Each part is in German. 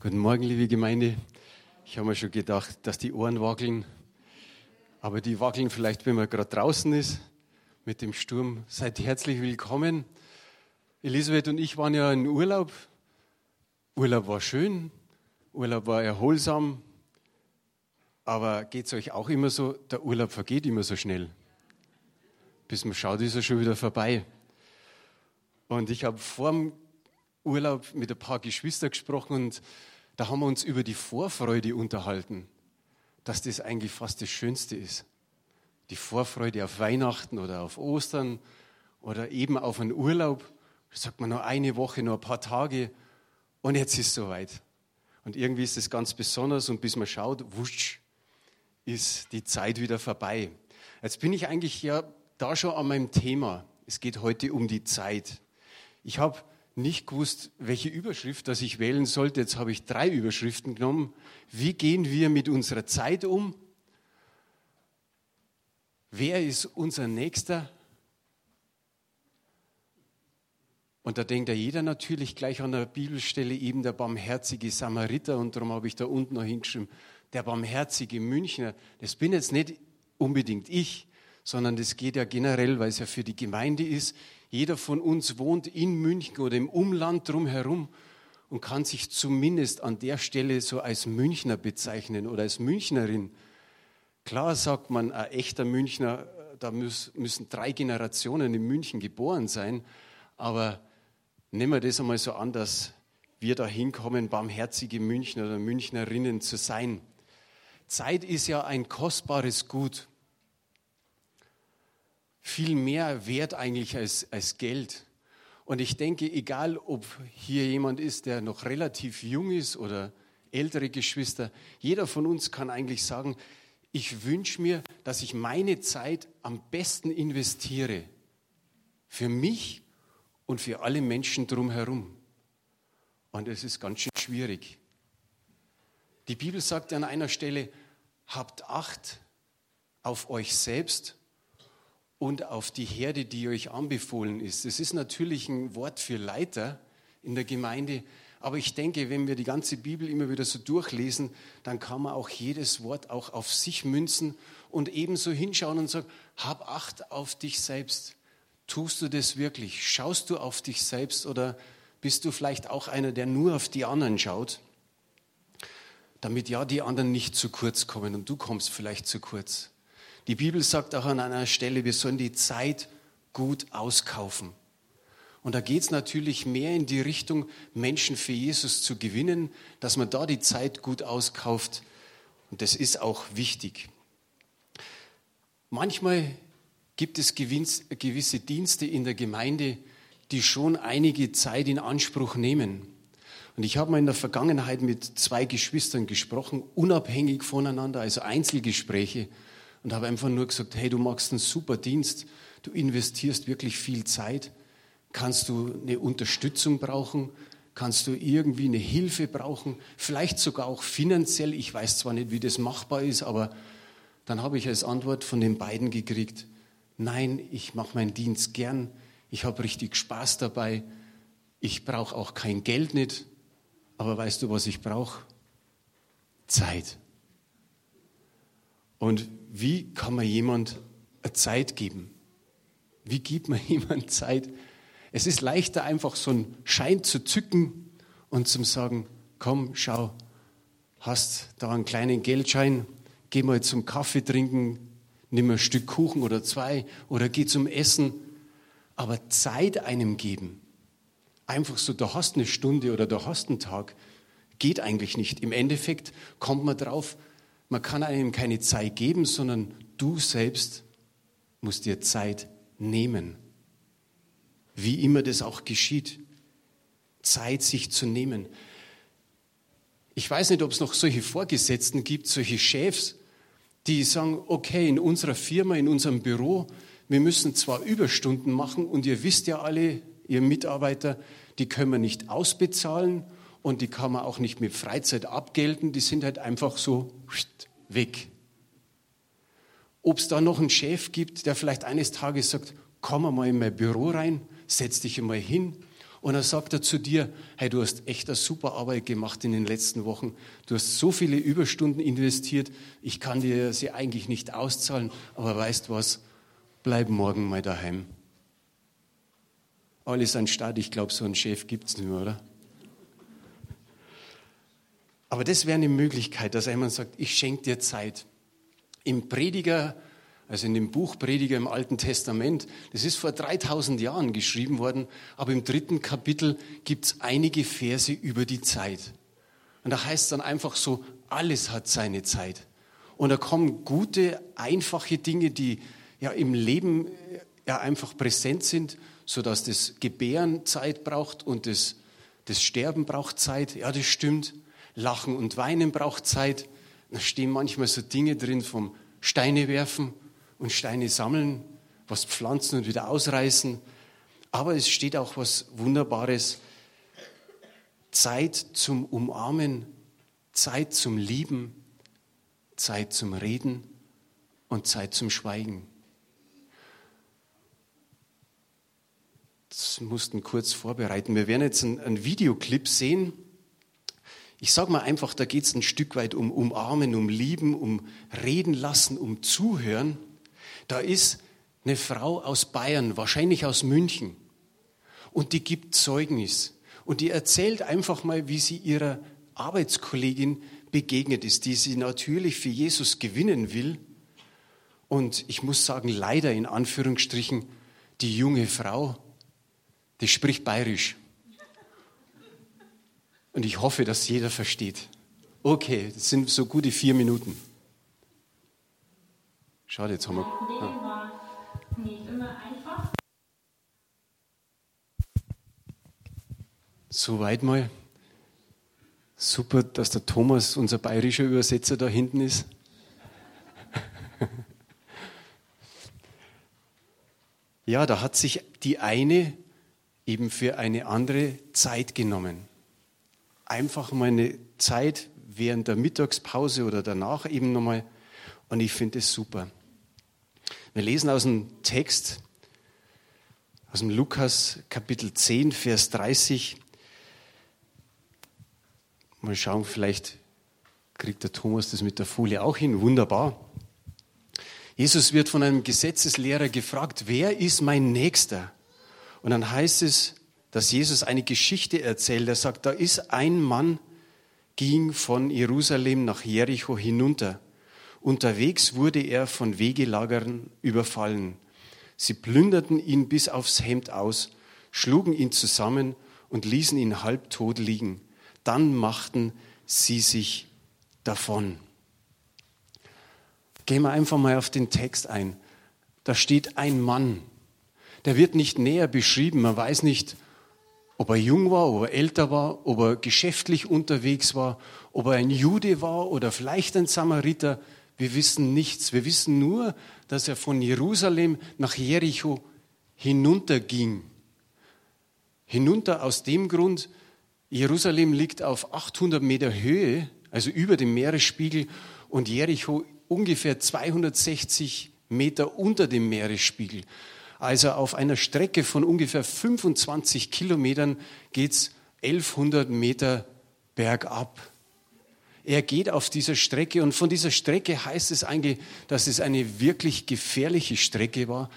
Guten Morgen, liebe Gemeinde. Ich habe mir schon gedacht, dass die Ohren wackeln. Aber die wackeln vielleicht, wenn man gerade draußen ist mit dem Sturm. Seid herzlich willkommen. Elisabeth und ich waren ja in Urlaub. Urlaub war schön, Urlaub war erholsam. Aber geht es euch auch immer so, der Urlaub vergeht immer so schnell. Bis man schaut, ist er schon wieder vorbei. Und ich habe vor dem Urlaub mit ein paar Geschwistern gesprochen und da haben wir uns über die Vorfreude unterhalten, dass das eigentlich fast das Schönste ist. Die Vorfreude auf Weihnachten oder auf Ostern oder eben auf einen Urlaub. Da sagt man noch eine Woche, noch ein paar Tage und jetzt ist es soweit. Und irgendwie ist es ganz besonders und bis man schaut, wusch, ist die Zeit wieder vorbei. Jetzt bin ich eigentlich ja da schon an meinem Thema. Es geht heute um die Zeit. Ich habe nicht gewusst, welche Überschrift das ich wählen sollte. Jetzt habe ich drei Überschriften genommen. Wie gehen wir mit unserer Zeit um? Wer ist unser Nächster? Und da denkt ja jeder natürlich gleich an der Bibelstelle eben der barmherzige Samariter und darum habe ich da unten noch hingeschrieben, der barmherzige Münchner. Das bin jetzt nicht unbedingt ich, sondern das geht ja generell, weil es ja für die Gemeinde ist. Jeder von uns wohnt in München oder im Umland drumherum und kann sich zumindest an der Stelle so als Münchner bezeichnen oder als Münchnerin. Klar sagt man, ein echter Münchner, da müssen drei Generationen in München geboren sein, aber nehmen wir das einmal so an, dass wir da hinkommen, barmherzige Münchner oder Münchnerinnen zu sein. Zeit ist ja ein kostbares Gut viel mehr wert eigentlich als, als Geld. Und ich denke, egal ob hier jemand ist, der noch relativ jung ist oder ältere Geschwister, jeder von uns kann eigentlich sagen, ich wünsche mir, dass ich meine Zeit am besten investiere. Für mich und für alle Menschen drumherum. Und es ist ganz schön schwierig. Die Bibel sagt an einer Stelle, habt Acht auf euch selbst und auf die Herde, die euch anbefohlen ist. Das ist natürlich ein Wort für Leiter in der Gemeinde, aber ich denke, wenn wir die ganze Bibel immer wieder so durchlesen, dann kann man auch jedes Wort auch auf sich münzen und ebenso hinschauen und sagen, hab Acht auf dich selbst. Tust du das wirklich? Schaust du auf dich selbst oder bist du vielleicht auch einer, der nur auf die anderen schaut? Damit ja die anderen nicht zu kurz kommen und du kommst vielleicht zu kurz. Die Bibel sagt auch an einer Stelle, wir sollen die Zeit gut auskaufen. Und da geht es natürlich mehr in die Richtung, Menschen für Jesus zu gewinnen, dass man da die Zeit gut auskauft. Und das ist auch wichtig. Manchmal gibt es gewisse Dienste in der Gemeinde, die schon einige Zeit in Anspruch nehmen. Und ich habe mal in der Vergangenheit mit zwei Geschwistern gesprochen, unabhängig voneinander, also Einzelgespräche und habe einfach nur gesagt, hey, du machst einen super Dienst, du investierst wirklich viel Zeit, kannst du eine Unterstützung brauchen, kannst du irgendwie eine Hilfe brauchen, vielleicht sogar auch finanziell, ich weiß zwar nicht, wie das machbar ist, aber dann habe ich als Antwort von den beiden gekriegt, nein, ich mache meinen Dienst gern, ich habe richtig Spaß dabei, ich brauche auch kein Geld nicht, aber weißt du, was ich brauche? Zeit. Und wie kann man jemand eine Zeit geben? Wie gibt man jemand Zeit? Es ist leichter, einfach so einen Schein zu zücken und zu sagen, komm, schau, hast da einen kleinen Geldschein, geh mal zum Kaffee trinken, nimm ein Stück Kuchen oder zwei oder geh zum Essen. Aber Zeit einem geben, einfach so, da hast eine Stunde oder da hast einen Tag, geht eigentlich nicht. Im Endeffekt kommt man drauf, man kann einem keine Zeit geben, sondern du selbst musst dir Zeit nehmen. Wie immer das auch geschieht. Zeit sich zu nehmen. Ich weiß nicht, ob es noch solche Vorgesetzten gibt, solche Chefs, die sagen, okay, in unserer Firma, in unserem Büro, wir müssen zwar Überstunden machen und ihr wisst ja alle, ihr Mitarbeiter, die können wir nicht ausbezahlen und die kann man auch nicht mit Freizeit abgelten, die sind halt einfach so weg. Ob es da noch einen Chef gibt, der vielleicht eines Tages sagt, komm mal in mein Büro rein, setz dich einmal hin Und dann sagt er zu dir, hey, du hast echt eine super Arbeit gemacht in den letzten Wochen. Du hast so viele Überstunden investiert. Ich kann dir sie eigentlich nicht auszahlen. Aber weißt was? Bleib morgen mal daheim. Alles an Start. Ich glaube, so einen Chef gibt es nicht mehr, oder? Aber das wäre eine Möglichkeit, dass jemand sagt, ich schenke dir Zeit. Im Prediger also in dem Buch Prediger im Alten Testament. Das ist vor 3000 Jahren geschrieben worden, aber im dritten Kapitel gibt es einige Verse über die Zeit. Und da heißt es dann einfach so, alles hat seine Zeit. Und da kommen gute, einfache Dinge, die ja im Leben ja einfach präsent sind, sodass das Gebären Zeit braucht und das, das Sterben braucht Zeit. Ja, das stimmt. Lachen und Weinen braucht Zeit. Da stehen manchmal so Dinge drin vom Steine werfen und Steine sammeln, was pflanzen und wieder ausreißen. Aber es steht auch was Wunderbares. Zeit zum Umarmen, Zeit zum Lieben, Zeit zum Reden und Zeit zum Schweigen. Das mussten kurz vorbereiten. Wir werden jetzt einen, einen Videoclip sehen. Ich sage mal einfach, da geht es ein Stück weit um Umarmen, um Lieben, um Reden lassen, um Zuhören. Da ist eine Frau aus Bayern, wahrscheinlich aus München, und die gibt Zeugnis. Und die erzählt einfach mal, wie sie ihrer Arbeitskollegin begegnet ist, die sie natürlich für Jesus gewinnen will. Und ich muss sagen, leider in Anführungsstrichen, die junge Frau, die spricht bayerisch. Und ich hoffe, dass jeder versteht. Okay, das sind so gute vier Minuten. Schade, jetzt haben wir. Ja. Soweit mal. Super, dass der Thomas, unser bayerischer Übersetzer, da hinten ist. ja, da hat sich die eine eben für eine andere Zeit genommen. Einfach mal eine Zeit während der Mittagspause oder danach eben nochmal. Und ich finde es super. Wir lesen aus dem Text, aus dem Lukas Kapitel 10, Vers 30. Mal schauen, vielleicht kriegt der Thomas das mit der Folie auch hin. Wunderbar. Jesus wird von einem Gesetzeslehrer gefragt, wer ist mein Nächster? Und dann heißt es, dass Jesus eine Geschichte erzählt. Er sagt, da ist ein Mann, ging von Jerusalem nach Jericho hinunter. Unterwegs wurde er von Wegelagern überfallen. Sie plünderten ihn bis aufs Hemd aus, schlugen ihn zusammen und ließen ihn halbtot liegen. Dann machten sie sich davon. Gehen wir einfach mal auf den Text ein. Da steht ein Mann. Der wird nicht näher beschrieben. Man weiß nicht, ob er jung war, ob er älter war, ob er geschäftlich unterwegs war, ob er ein Jude war oder vielleicht ein Samariter. Wir wissen nichts. Wir wissen nur, dass er von Jerusalem nach Jericho hinunterging. Hinunter aus dem Grund, Jerusalem liegt auf 800 Meter Höhe, also über dem Meeresspiegel, und Jericho ungefähr 260 Meter unter dem Meeresspiegel. Also auf einer Strecke von ungefähr 25 Kilometern geht es 1100 Meter bergab. Er geht auf dieser Strecke und von dieser Strecke heißt es eigentlich, dass es eine wirklich gefährliche Strecke war,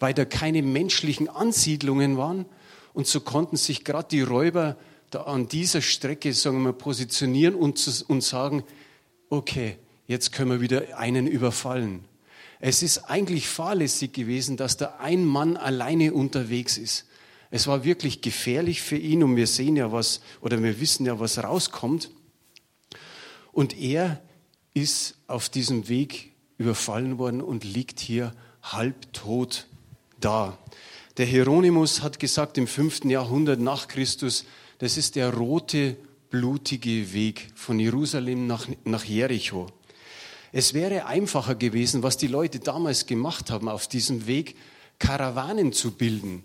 weil da keine menschlichen Ansiedlungen waren und so konnten sich gerade die Räuber da an dieser Strecke, sagen wir, positionieren und, und sagen, okay, jetzt können wir wieder einen überfallen. Es ist eigentlich fahrlässig gewesen, dass da ein Mann alleine unterwegs ist. Es war wirklich gefährlich für ihn und wir sehen ja was, oder wir wissen ja, was rauskommt. Und er ist auf diesem Weg überfallen worden und liegt hier halbtot da. Der Hieronymus hat gesagt im fünften Jahrhundert nach Christus, das ist der rote, blutige Weg von Jerusalem nach, nach Jericho. Es wäre einfacher gewesen, was die Leute damals gemacht haben, auf diesem Weg Karawanen zu bilden,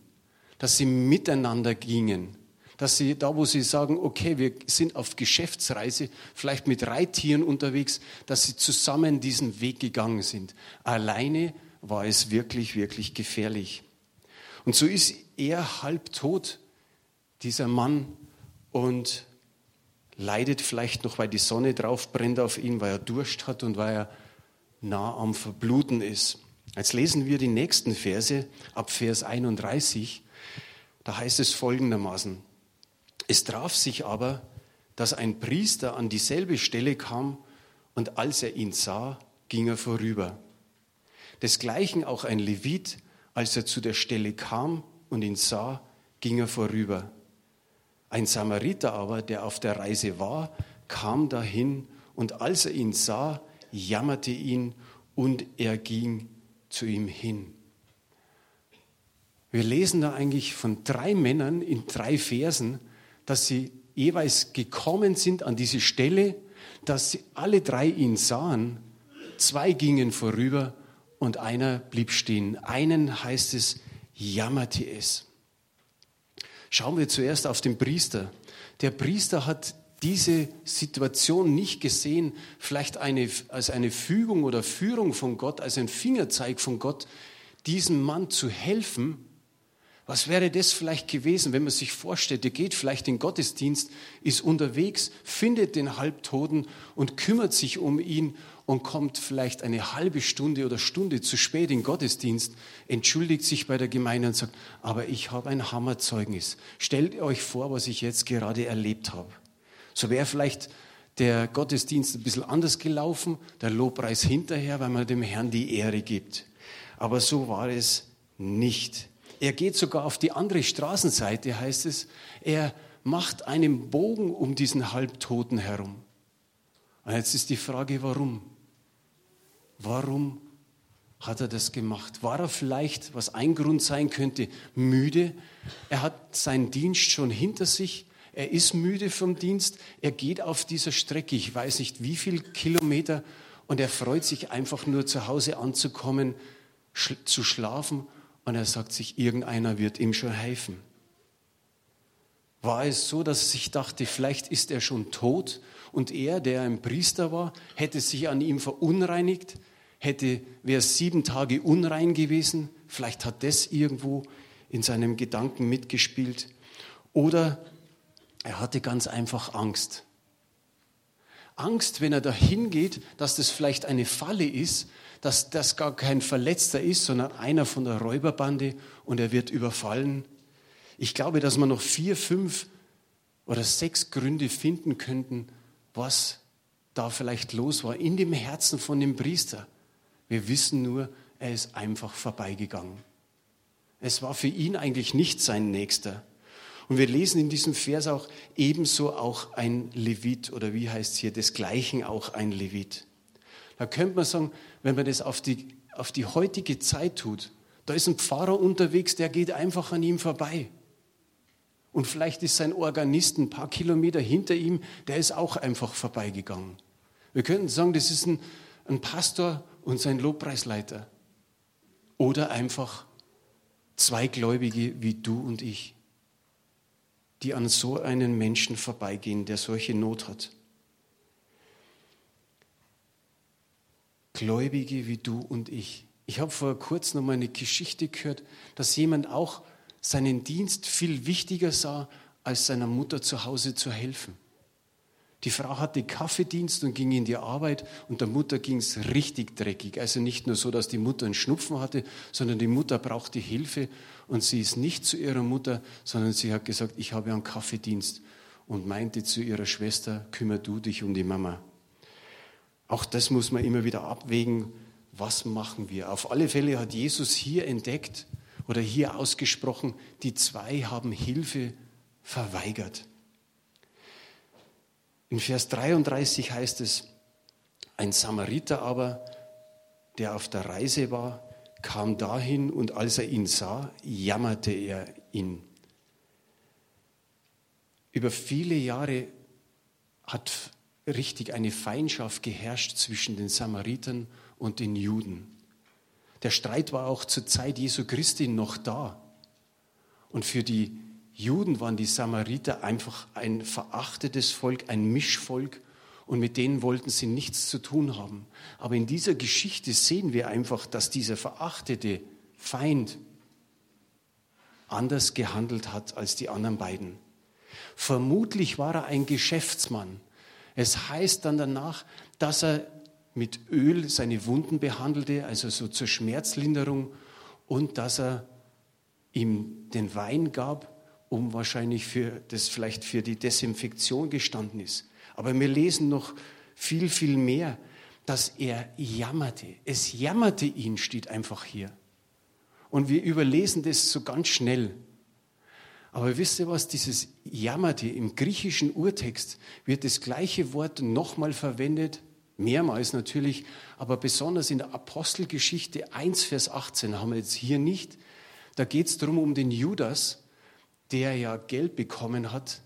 dass sie miteinander gingen, dass sie da, wo sie sagen, okay, wir sind auf Geschäftsreise, vielleicht mit Reittieren unterwegs, dass sie zusammen diesen Weg gegangen sind. Alleine war es wirklich, wirklich gefährlich. Und so ist er halb tot dieser Mann und leidet vielleicht noch, weil die Sonne drauf brennt auf ihn, weil er Durst hat und weil er nah am Verbluten ist. Jetzt lesen wir die nächsten Verse ab Vers 31. Da heißt es folgendermaßen. Es traf sich aber, dass ein Priester an dieselbe Stelle kam und als er ihn sah, ging er vorüber. Desgleichen auch ein Levit, als er zu der Stelle kam und ihn sah, ging er vorüber. Ein Samariter aber, der auf der Reise war, kam dahin und als er ihn sah, jammerte ihn und er ging zu ihm hin. Wir lesen da eigentlich von drei Männern in drei Versen, dass sie jeweils gekommen sind an diese Stelle, dass sie alle drei ihn sahen. Zwei gingen vorüber und einer blieb stehen. Einen heißt es, jammerte es. Schauen wir zuerst auf den Priester. Der Priester hat diese Situation nicht gesehen, vielleicht eine, als eine Fügung oder Führung von Gott, als ein Fingerzeig von Gott, diesem Mann zu helfen. Was wäre das vielleicht gewesen, wenn man sich vorstellt, der geht vielleicht in Gottesdienst, ist unterwegs, findet den Halbtoten und kümmert sich um ihn und kommt vielleicht eine halbe Stunde oder Stunde zu spät in Gottesdienst, entschuldigt sich bei der Gemeinde und sagt, aber ich habe ein Hammerzeugnis. Stellt euch vor, was ich jetzt gerade erlebt habe. So wäre vielleicht der Gottesdienst ein bisschen anders gelaufen, der Lobpreis hinterher, weil man dem Herrn die Ehre gibt. Aber so war es nicht. Er geht sogar auf die andere Straßenseite, heißt es. Er macht einen Bogen um diesen Halbtoten herum. Und jetzt ist die Frage, warum? Warum hat er das gemacht? War er vielleicht, was ein Grund sein könnte, müde? Er hat seinen Dienst schon hinter sich. Er ist müde vom Dienst. Er geht auf dieser Strecke, ich weiß nicht wie viel Kilometer, und er freut sich einfach nur zu Hause anzukommen, sch zu schlafen. Und er sagt sich, irgendeiner wird ihm schon helfen. War es so, dass er sich dachte, vielleicht ist er schon tot und er, der ein Priester war, hätte sich an ihm verunreinigt, hätte, wäre sieben Tage unrein gewesen. Vielleicht hat das irgendwo in seinem Gedanken mitgespielt. Oder er hatte ganz einfach Angst. Angst, wenn er dahin geht, dass das vielleicht eine Falle ist, dass das gar kein Verletzter ist, sondern einer von der Räuberbande und er wird überfallen. Ich glaube, dass man noch vier, fünf oder sechs Gründe finden könnten, was da vielleicht los war in dem Herzen von dem Priester. Wir wissen nur, er ist einfach vorbeigegangen. Es war für ihn eigentlich nicht sein Nächster. Und wir lesen in diesem Vers auch ebenso auch ein Levit oder wie heißt es hier, desgleichen auch ein Levit. Da könnte man sagen, wenn man das auf die, auf die heutige Zeit tut, da ist ein Pfarrer unterwegs, der geht einfach an ihm vorbei. Und vielleicht ist sein Organist ein paar Kilometer hinter ihm, der ist auch einfach vorbeigegangen. Wir könnten sagen, das ist ein, ein Pastor und sein Lobpreisleiter. Oder einfach zwei Gläubige wie du und ich die an so einen Menschen vorbeigehen, der solche Not hat. Gläubige wie du und ich. Ich habe vor kurzem noch mal eine Geschichte gehört, dass jemand auch seinen Dienst viel wichtiger sah, als seiner Mutter zu Hause zu helfen. Die Frau hatte Kaffeedienst und ging in die Arbeit und der Mutter ging es richtig dreckig. Also nicht nur so, dass die Mutter einen Schnupfen hatte, sondern die Mutter brauchte Hilfe und sie ist nicht zu ihrer Mutter, sondern sie hat gesagt, ich habe einen Kaffeedienst und meinte zu ihrer Schwester, kümmer du dich um die Mama. Auch das muss man immer wieder abwägen, was machen wir. Auf alle Fälle hat Jesus hier entdeckt oder hier ausgesprochen, die zwei haben Hilfe verweigert. In Vers 33 heißt es, ein Samariter aber, der auf der Reise war, kam dahin und als er ihn sah, jammerte er ihn. Über viele Jahre hat richtig eine Feindschaft geherrscht zwischen den Samaritern und den Juden. Der Streit war auch zur Zeit Jesu Christi noch da. Und für die Juden waren die Samariter einfach ein verachtetes Volk, ein Mischvolk und mit denen wollten sie nichts zu tun haben. Aber in dieser Geschichte sehen wir einfach, dass dieser verachtete Feind anders gehandelt hat als die anderen beiden. Vermutlich war er ein Geschäftsmann. Es heißt dann danach, dass er mit Öl seine Wunden behandelte, also so zur Schmerzlinderung, und dass er ihm den Wein gab, um wahrscheinlich für das vielleicht für die Desinfektion gestanden ist. Aber wir lesen noch viel, viel mehr, dass er jammerte. Es jammerte ihn, steht einfach hier. Und wir überlesen das so ganz schnell. Aber wisst ihr was, dieses jammerte im griechischen Urtext wird das gleiche Wort nochmal verwendet, mehrmals natürlich, aber besonders in der Apostelgeschichte 1, Vers 18 haben wir jetzt hier nicht. Da geht es darum, um den Judas, der ja Geld bekommen hat,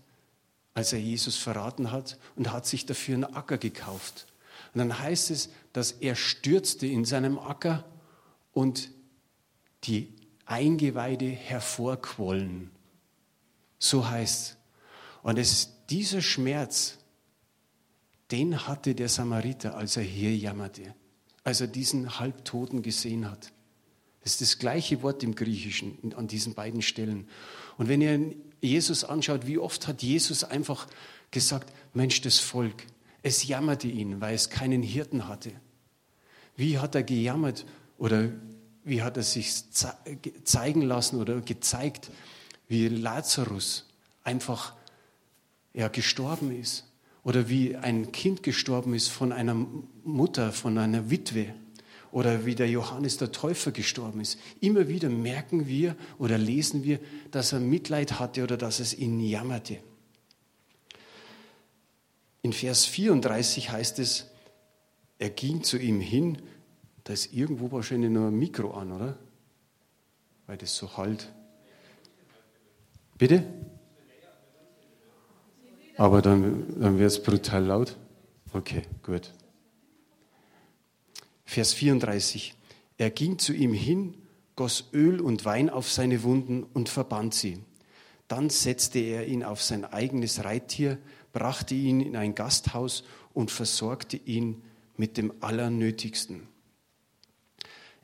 als er Jesus verraten hat und hat sich dafür einen Acker gekauft. Und dann heißt es, dass er stürzte in seinem Acker und die Eingeweide hervorquollen. So heißt Und es ist dieser Schmerz, den hatte der Samariter, als er hier jammerte, als er diesen Halbtoten gesehen hat. Das ist das gleiche Wort im Griechischen an diesen beiden Stellen. Und wenn ihr Jesus anschaut, wie oft hat Jesus einfach gesagt, Mensch, das Volk, es jammerte ihn, weil es keinen Hirten hatte. Wie hat er gejammert oder wie hat er sich zeigen lassen oder gezeigt, wie Lazarus einfach ja, gestorben ist oder wie ein Kind gestorben ist von einer Mutter, von einer Witwe oder wie der Johannes der Täufer gestorben ist. Immer wieder merken wir oder lesen wir, dass er Mitleid hatte oder dass es ihn jammerte. In Vers 34 heißt es, er ging zu ihm hin, da ist irgendwo wahrscheinlich nur ein Mikro an, oder? Weil das so halt. Bitte? Aber dann, dann wird es brutal laut. Okay, gut. Vers 34. Er ging zu ihm hin, goss Öl und Wein auf seine Wunden und verband sie. Dann setzte er ihn auf sein eigenes Reittier, brachte ihn in ein Gasthaus und versorgte ihn mit dem Allernötigsten.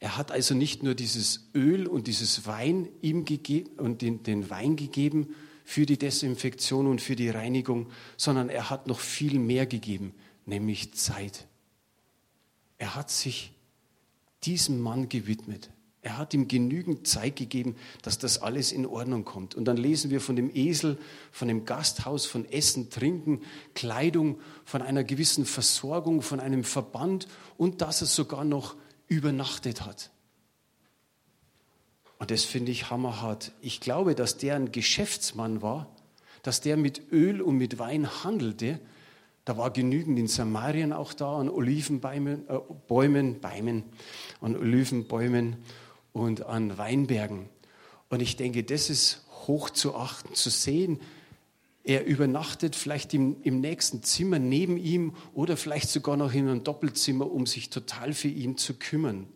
Er hat also nicht nur dieses Öl und dieses Wein ihm gegeben und den, den Wein gegeben für die Desinfektion und für die Reinigung, sondern er hat noch viel mehr gegeben, nämlich Zeit. Er hat sich diesem Mann gewidmet. Er hat ihm genügend Zeit gegeben, dass das alles in Ordnung kommt. Und dann lesen wir von dem Esel, von dem Gasthaus, von Essen, Trinken, Kleidung, von einer gewissen Versorgung, von einem Verband und dass er sogar noch übernachtet hat. Und das finde ich hammerhart. Ich glaube, dass der ein Geschäftsmann war, dass der mit Öl und mit Wein handelte. Da war genügend in Samarien auch da an Olivenbäumen, äh, Bäumen, Bäumen, an Olivenbäumen und an Weinbergen. Und ich denke, das ist hoch zu achten, zu sehen. Er übernachtet vielleicht im, im nächsten Zimmer neben ihm oder vielleicht sogar noch in einem Doppelzimmer, um sich total für ihn zu kümmern.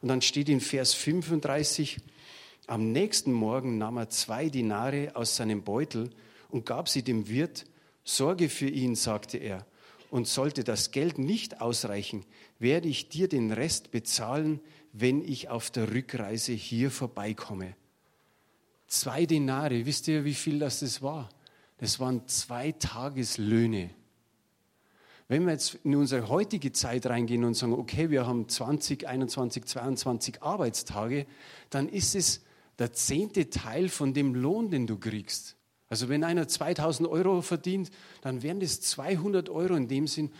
Und dann steht in Vers 35, am nächsten Morgen nahm er zwei Dinare aus seinem Beutel und gab sie dem Wirt. Sorge für ihn, sagte er, und sollte das Geld nicht ausreichen, werde ich dir den Rest bezahlen, wenn ich auf der Rückreise hier vorbeikomme. Zwei Dinare, wisst ihr, wie viel das, das war? Das waren zwei Tageslöhne. Wenn wir jetzt in unsere heutige Zeit reingehen und sagen, okay, wir haben 20, 21, 22 Arbeitstage, dann ist es der zehnte Teil von dem Lohn, den du kriegst. Also wenn einer 2000 Euro verdient, dann wären das 200 Euro in dem Sinn,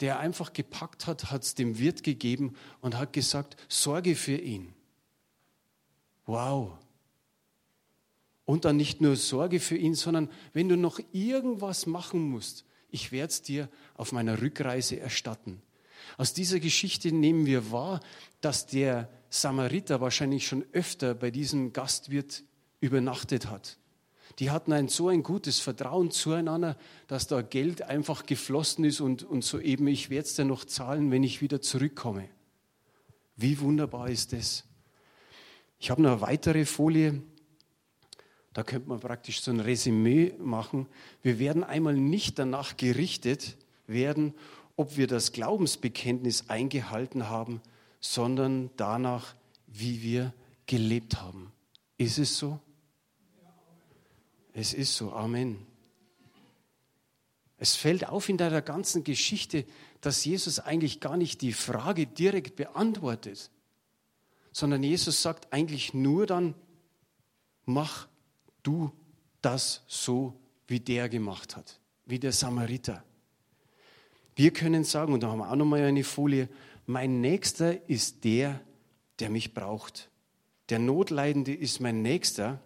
der einfach gepackt hat, hat es dem Wirt gegeben und hat gesagt, sorge für ihn. Wow. Und dann nicht nur Sorge für ihn, sondern wenn du noch irgendwas machen musst, ich werde es dir auf meiner Rückreise erstatten. Aus dieser Geschichte nehmen wir wahr, dass der Samariter wahrscheinlich schon öfter bei diesem Gastwirt übernachtet hat. Die hatten ein so ein gutes Vertrauen zueinander, dass da Geld einfach geflossen ist und, und so eben, ich werde es dir noch zahlen, wenn ich wieder zurückkomme. Wie wunderbar ist das? Ich habe noch eine weitere Folie. Da könnte man praktisch so ein Resümee machen. Wir werden einmal nicht danach gerichtet werden, ob wir das Glaubensbekenntnis eingehalten haben, sondern danach, wie wir gelebt haben. Ist es so? Es ist so. Amen. Es fällt auf in der ganzen Geschichte, dass Jesus eigentlich gar nicht die Frage direkt beantwortet, sondern Jesus sagt eigentlich nur dann, mach du das so, wie der gemacht hat, wie der Samariter. Wir können sagen, und da haben wir auch nochmal eine Folie, mein Nächster ist der, der mich braucht. Der Notleidende ist mein Nächster.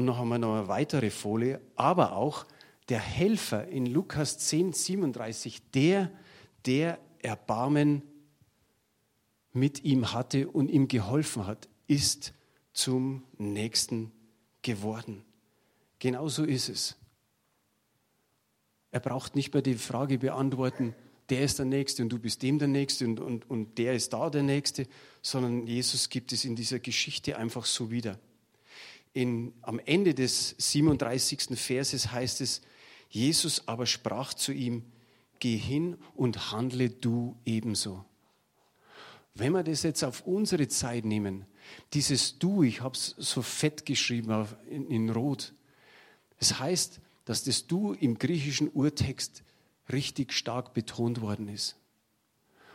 Und noch wir noch eine weitere Folie, aber auch der Helfer in Lukas 10, 37, der, der Erbarmen mit ihm hatte und ihm geholfen hat, ist zum Nächsten geworden. Genauso ist es. Er braucht nicht mehr die Frage beantworten, der ist der Nächste und du bist dem der Nächste und, und, und der ist da der Nächste, sondern Jesus gibt es in dieser Geschichte einfach so wieder. In, am Ende des 37. Verses heißt es, Jesus aber sprach zu ihm, geh hin und handle du ebenso. Wenn wir das jetzt auf unsere Zeit nehmen, dieses Du, ich habe es so fett geschrieben in, in Rot, es das heißt, dass das Du im griechischen Urtext richtig stark betont worden ist.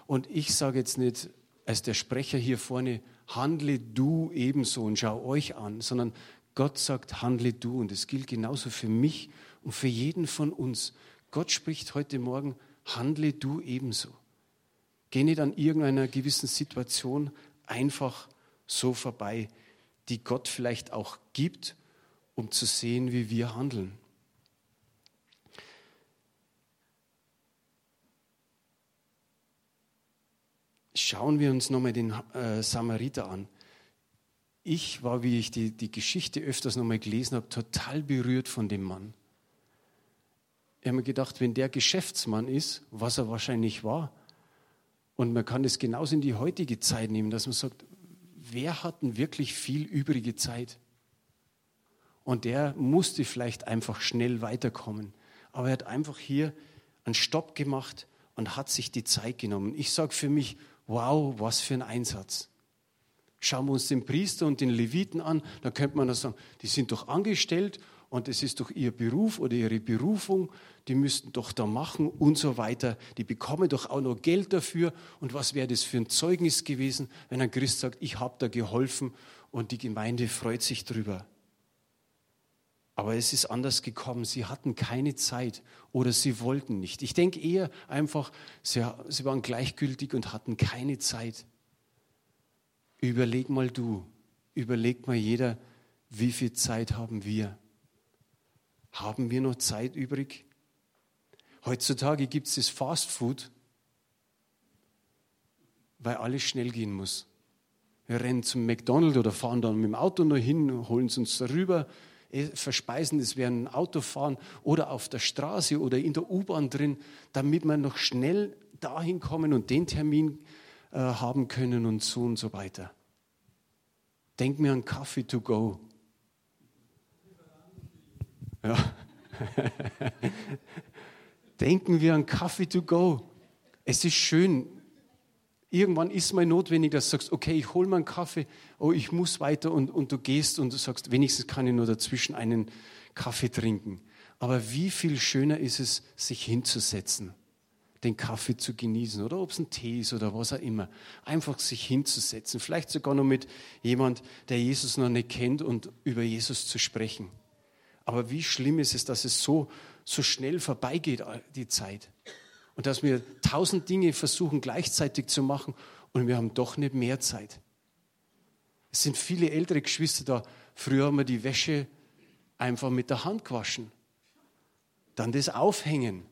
Und ich sage jetzt nicht als der Sprecher hier vorne, handle du ebenso und schau euch an, sondern Gott sagt, handle du. Und es gilt genauso für mich und für jeden von uns. Gott spricht heute Morgen, handle du ebenso. Geh nicht an irgendeiner gewissen Situation einfach so vorbei, die Gott vielleicht auch gibt, um zu sehen, wie wir handeln. Schauen wir uns nochmal den äh, Samariter an. Ich war, wie ich die, die Geschichte öfters nochmal gelesen habe, total berührt von dem Mann. Ich habe mir gedacht, wenn der Geschäftsmann ist, was er wahrscheinlich war, und man kann es genauso in die heutige Zeit nehmen, dass man sagt, wer hat denn wirklich viel übrige Zeit? Und der musste vielleicht einfach schnell weiterkommen. Aber er hat einfach hier einen Stopp gemacht und hat sich die Zeit genommen. Ich sage für mich, wow, was für ein Einsatz. Schauen wir uns den Priester und den Leviten an, dann könnte man das sagen, die sind doch angestellt und es ist doch ihr Beruf oder ihre Berufung, die müssten doch da machen und so weiter. Die bekommen doch auch noch Geld dafür. Und was wäre das für ein Zeugnis gewesen, wenn ein Christ sagt, ich habe da geholfen und die Gemeinde freut sich drüber. Aber es ist anders gekommen. Sie hatten keine Zeit oder sie wollten nicht. Ich denke eher einfach, sie, sie waren gleichgültig und hatten keine Zeit. Überleg mal du, überleg mal jeder, wie viel Zeit haben wir? Haben wir noch Zeit übrig? Heutzutage gibt es das Fast Food, weil alles schnell gehen muss. Wir rennen zum McDonald's oder fahren dann mit dem Auto noch hin, holen es uns darüber, eh, verspeisen es während Autofahren oder auf der Straße oder in der U-Bahn drin, damit wir noch schnell dahin kommen und den Termin äh, haben können und so und so weiter. Denk mir an Coffee to go. Ja. Denken wir an Kaffee to go. Es ist schön. Irgendwann ist mal notwendig, dass du sagst, okay, ich hole mal einen Kaffee, oh, ich muss weiter und, und du gehst und du sagst, wenigstens kann ich nur dazwischen einen Kaffee trinken. Aber wie viel schöner ist es, sich hinzusetzen, den Kaffee zu genießen oder ob es ein Tee ist oder was auch immer. Einfach sich hinzusetzen, vielleicht sogar noch mit jemand, der Jesus noch nicht kennt und über Jesus zu sprechen. Aber wie schlimm ist es, dass es so, so schnell vorbeigeht, die Zeit. Und dass wir tausend Dinge versuchen gleichzeitig zu machen und wir haben doch nicht mehr Zeit. Es sind viele ältere Geschwister da. Früher haben wir die Wäsche einfach mit der Hand gewaschen. Dann das Aufhängen.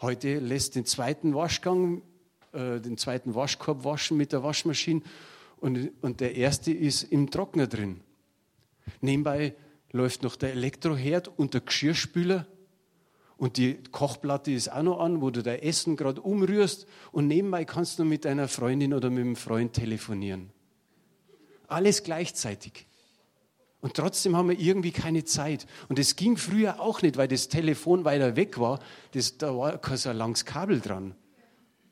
Heute lässt den zweiten Waschgang, äh, den zweiten Waschkorb waschen mit der Waschmaschine und, und der erste ist im Trockner drin. Nebenbei läuft noch der Elektroherd und der Geschirrspüler und die Kochplatte ist auch noch an, wo du dein Essen gerade umrührst und nebenbei kannst du mit deiner Freundin oder mit einem Freund telefonieren. Alles gleichzeitig. Und trotzdem haben wir irgendwie keine Zeit. Und es ging früher auch nicht, weil das Telefon weiter weg war. Das, da war kein so langes Kabel dran.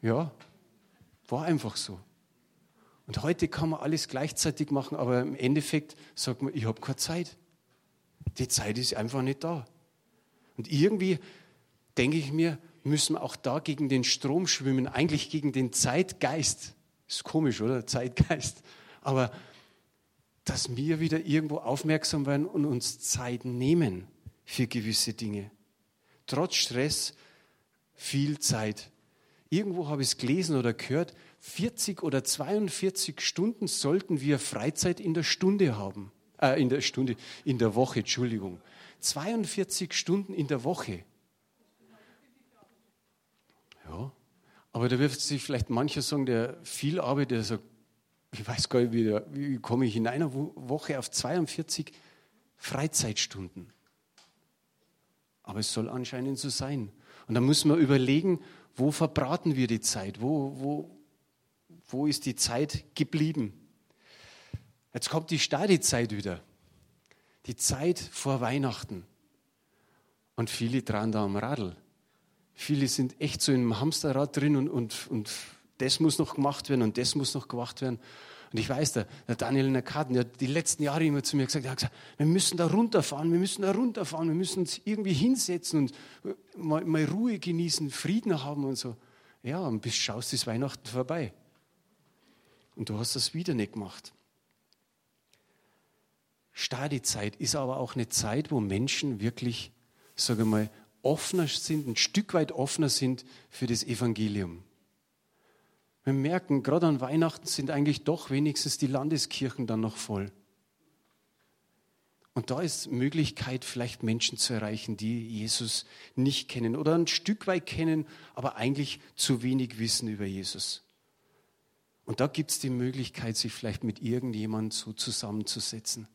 Ja, war einfach so. Und heute kann man alles gleichzeitig machen, aber im Endeffekt sagt man, ich habe keine Zeit. Die Zeit ist einfach nicht da. Und irgendwie denke ich mir, müssen wir auch da gegen den Strom schwimmen, eigentlich gegen den Zeitgeist. Ist komisch, oder? Zeitgeist. Aber dass wir wieder irgendwo aufmerksam werden und uns Zeit nehmen für gewisse Dinge. Trotz Stress viel Zeit. Irgendwo habe ich es gelesen oder gehört, 40 oder 42 Stunden sollten wir Freizeit in der Stunde haben. Äh, in der Stunde, in der Woche, Entschuldigung. 42 Stunden in der Woche. Ja, aber da wird sich vielleicht mancher sagen, der viel arbeitet, der sagt, ich weiß gar nicht, wie, wie komme ich in einer Woche auf 42 Freizeitstunden. Aber es soll anscheinend so sein. Und da muss man überlegen, wo verbraten wir die Zeit? Wo, wo, wo ist die Zeit geblieben? Jetzt kommt die Stadezeit wieder. Die Zeit vor Weihnachten. Und viele dran da am Radl. Viele sind echt so im Hamsterrad drin und, und, und das muss noch gemacht werden und das muss noch gemacht werden. Und ich weiß, der, der Daniel in der hat die letzten Jahre immer zu mir gesagt, hat gesagt, wir müssen da runterfahren, wir müssen da runterfahren, wir müssen uns irgendwie hinsetzen und mal, mal Ruhe genießen, Frieden haben und so. Ja, und bis schaust ist Weihnachten vorbei. Und du hast das wieder nicht gemacht. Stadizeit ist aber auch eine Zeit, wo Menschen wirklich, sage mal, offener sind, ein Stück weit offener sind für das Evangelium. Wir merken, gerade an Weihnachten sind eigentlich doch wenigstens die Landeskirchen dann noch voll. Und da ist Möglichkeit, vielleicht Menschen zu erreichen, die Jesus nicht kennen oder ein Stück weit kennen, aber eigentlich zu wenig wissen über Jesus. Und da gibt es die Möglichkeit, sich vielleicht mit irgendjemandem so zusammenzusetzen.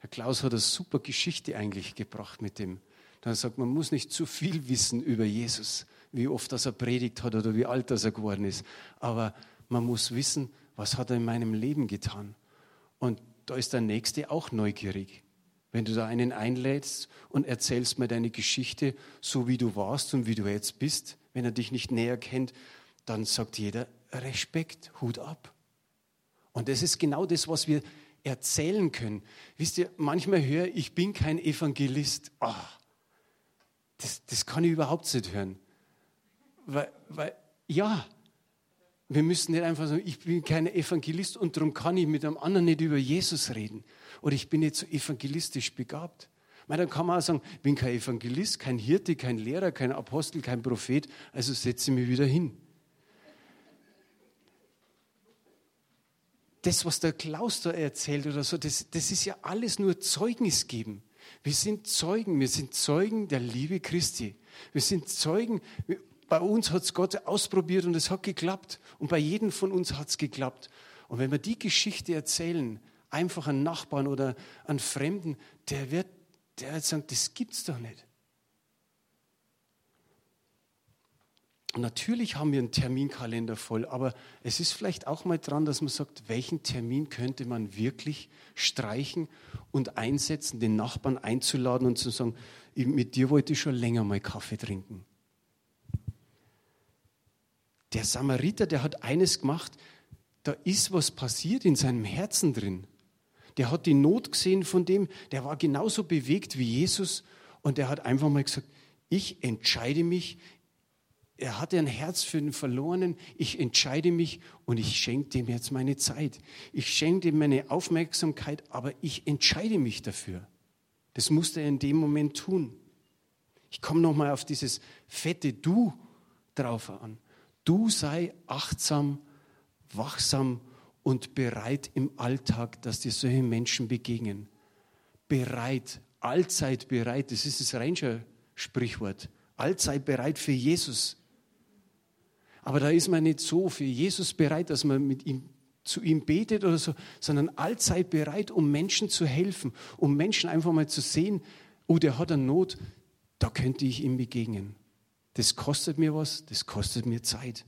Herr Klaus hat eine super Geschichte eigentlich gebracht mit dem. Da sagt man muss nicht zu viel wissen über Jesus, wie oft das er predigt hat oder wie alt das er geworden ist. Aber man muss wissen, was hat er in meinem Leben getan. Und da ist der Nächste auch neugierig. Wenn du da einen einlädst und erzählst mir deine Geschichte, so wie du warst und wie du jetzt bist, wenn er dich nicht näher kennt, dann sagt jeder Respekt, Hut ab. Und das ist genau das, was wir erzählen können. Wisst ihr, manchmal höre ich, ich bin kein Evangelist. Oh, das, das kann ich überhaupt nicht hören. Weil, weil, ja, wir müssen nicht einfach sagen, ich bin kein Evangelist und darum kann ich mit einem anderen nicht über Jesus reden. Oder ich bin nicht so evangelistisch begabt. Meine, dann kann man auch sagen, ich bin kein Evangelist, kein Hirte, kein Lehrer, kein Apostel, kein Prophet, also setze ich mich wieder hin. Das, was der Klaus da erzählt oder so, das, das ist ja alles nur Zeugnis geben. Wir sind Zeugen, wir sind Zeugen der Liebe Christi. Wir sind Zeugen, bei uns hat es Gott ausprobiert und es hat geklappt. Und bei jedem von uns hat es geklappt. Und wenn wir die Geschichte erzählen, einfach an Nachbarn oder an Fremden, der wird, der wird sagen, das gibt's doch nicht. Natürlich haben wir einen Terminkalender voll, aber es ist vielleicht auch mal dran, dass man sagt, welchen Termin könnte man wirklich streichen und einsetzen, den Nachbarn einzuladen und zu sagen, mit dir wollte ich schon länger mal Kaffee trinken. Der Samariter, der hat eines gemacht, da ist was passiert in seinem Herzen drin. Der hat die Not gesehen von dem, der war genauso bewegt wie Jesus und der hat einfach mal gesagt, ich entscheide mich, er hatte ein Herz für den Verlorenen, ich entscheide mich und ich schenke dem jetzt meine Zeit. Ich schenke dem meine Aufmerksamkeit, aber ich entscheide mich dafür. Das musste er in dem Moment tun. Ich komme nochmal auf dieses fette Du drauf an. Du sei achtsam, wachsam und bereit im Alltag, dass dir solche Menschen begegnen. Bereit, allzeit bereit, das ist das Ranger-Sprichwort. Allzeit bereit für Jesus. Aber da ist man nicht so für Jesus bereit, dass man mit ihm zu ihm betet oder so, sondern allzeit bereit, um Menschen zu helfen, um Menschen einfach mal zu sehen, oh, der hat eine Not, da könnte ich ihm begegnen. Das kostet mir was, das kostet mir Zeit.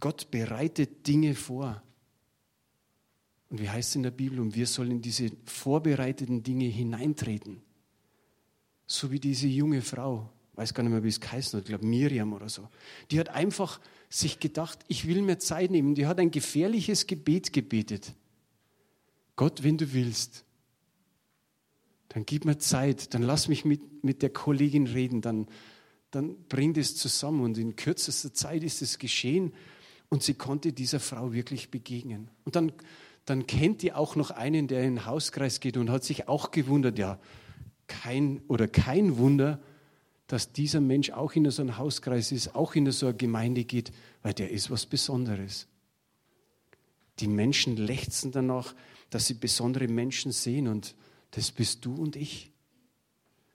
Gott bereitet Dinge vor. Und wie heißt es in der Bibel? Und wir sollen in diese vorbereiteten Dinge hineintreten. So wie diese junge Frau, weiß gar nicht mehr, wie es geheißen hat, ich glaube Miriam oder so. Die hat einfach sich gedacht, ich will mir Zeit nehmen. Die hat ein gefährliches Gebet gebetet. Gott, wenn du willst, Dann gib mir Zeit, dann lass mich mit, mit der Kollegin reden, dann, dann bring das zusammen. Und in kürzester Zeit ist es geschehen und sie konnte dieser Frau wirklich begegnen. Und dann, dann kennt die auch noch einen, der in den Hauskreis geht und hat sich auch gewundert, ja, kein oder kein Wunder, dass dieser Mensch auch in so einem Hauskreis ist, auch in so eine Gemeinde geht, weil der ist was Besonderes. Die Menschen lechzen danach, dass sie besondere Menschen sehen und das bist du und ich.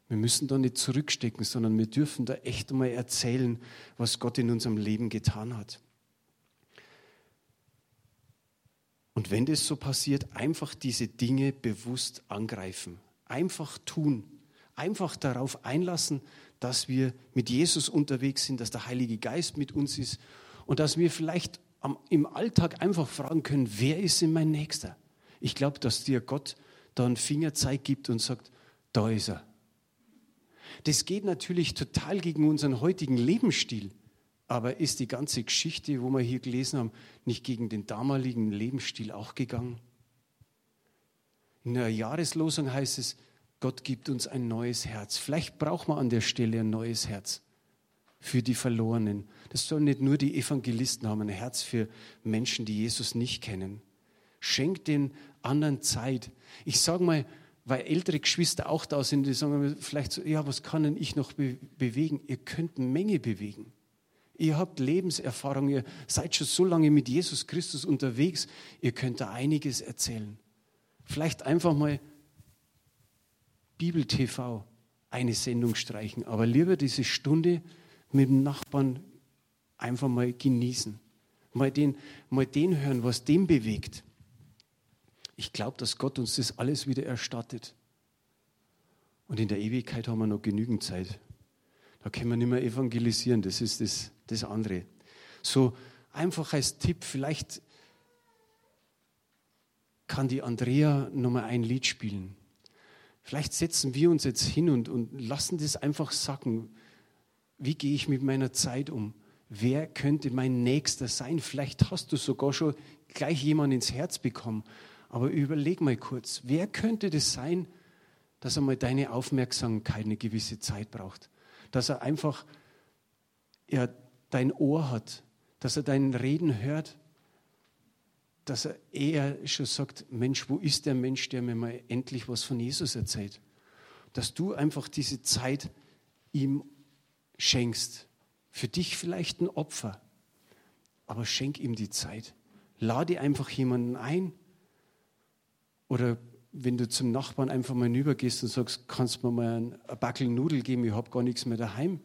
Wir müssen da nicht zurückstecken, sondern wir dürfen da echt einmal erzählen, was Gott in unserem Leben getan hat. Und wenn das so passiert, einfach diese Dinge bewusst angreifen, einfach tun, einfach darauf einlassen, dass wir mit Jesus unterwegs sind, dass der Heilige Geist mit uns ist und dass wir vielleicht am, im Alltag einfach fragen können, wer ist denn mein Nächster? Ich glaube, dass dir Gott da einen Fingerzeig gibt und sagt, da ist er. Das geht natürlich total gegen unseren heutigen Lebensstil, aber ist die ganze Geschichte, wo wir hier gelesen haben, nicht gegen den damaligen Lebensstil auch gegangen? In der Jahreslosung heißt es, Gott gibt uns ein neues Herz. Vielleicht braucht man an der Stelle ein neues Herz für die Verlorenen. Das sollen nicht nur die Evangelisten haben, ein Herz für Menschen, die Jesus nicht kennen. Schenkt den anderen Zeit. Ich sage mal, weil ältere Geschwister auch da sind, die sagen vielleicht so, ja, was kann denn ich noch be bewegen? Ihr könnt eine Menge bewegen. Ihr habt Lebenserfahrung, ihr seid schon so lange mit Jesus Christus unterwegs, ihr könnt da einiges erzählen. Vielleicht einfach mal Bibel TV eine Sendung streichen, aber lieber diese Stunde mit dem Nachbarn einfach mal genießen. Mal den, mal den hören, was den bewegt. Ich glaube, dass Gott uns das alles wieder erstattet. Und in der Ewigkeit haben wir noch genügend Zeit. Da können wir nicht mehr evangelisieren, das ist das, das andere. So einfach als Tipp, vielleicht kann die Andrea nochmal ein Lied spielen. Vielleicht setzen wir uns jetzt hin und, und lassen das einfach sacken. Wie gehe ich mit meiner Zeit um? Wer könnte mein Nächster sein? Vielleicht hast du sogar schon gleich jemanden ins Herz bekommen. Aber überleg mal kurz, wer könnte das sein, dass er mal deine Aufmerksamkeit eine gewisse Zeit braucht? Dass er einfach ja, dein Ohr hat, dass er dein Reden hört, dass er eher schon sagt, Mensch, wo ist der Mensch, der mir mal endlich was von Jesus erzählt? Dass du einfach diese Zeit ihm schenkst. Für dich vielleicht ein Opfer, aber schenk ihm die Zeit. Lade einfach jemanden ein. Oder wenn du zum Nachbarn einfach mal hinübergehst und sagst, kannst du mir mal ein Backel Nudel geben, ich habe gar nichts mehr daheim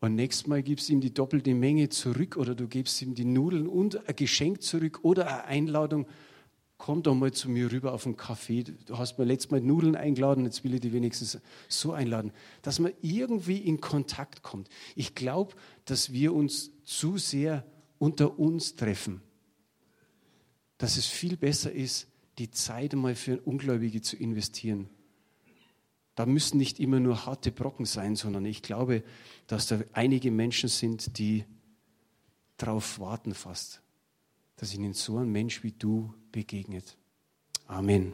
und nächstes Mal gibst du ihm die doppelte Menge zurück oder du gibst ihm die Nudeln und ein Geschenk zurück oder eine Einladung. Komm doch mal zu mir rüber auf einen Kaffee. Du hast mir letztes Mal Nudeln eingeladen, jetzt will ich dich wenigstens so einladen. Dass man irgendwie in Kontakt kommt. Ich glaube, dass wir uns zu sehr unter uns treffen. Dass es viel besser ist, die Zeit einmal für Ungläubige zu investieren da müssen nicht immer nur harte Brocken sein, sondern ich glaube, dass da einige Menschen sind, die darauf warten fast, dass ihnen so ein Mensch wie du begegnet. Amen.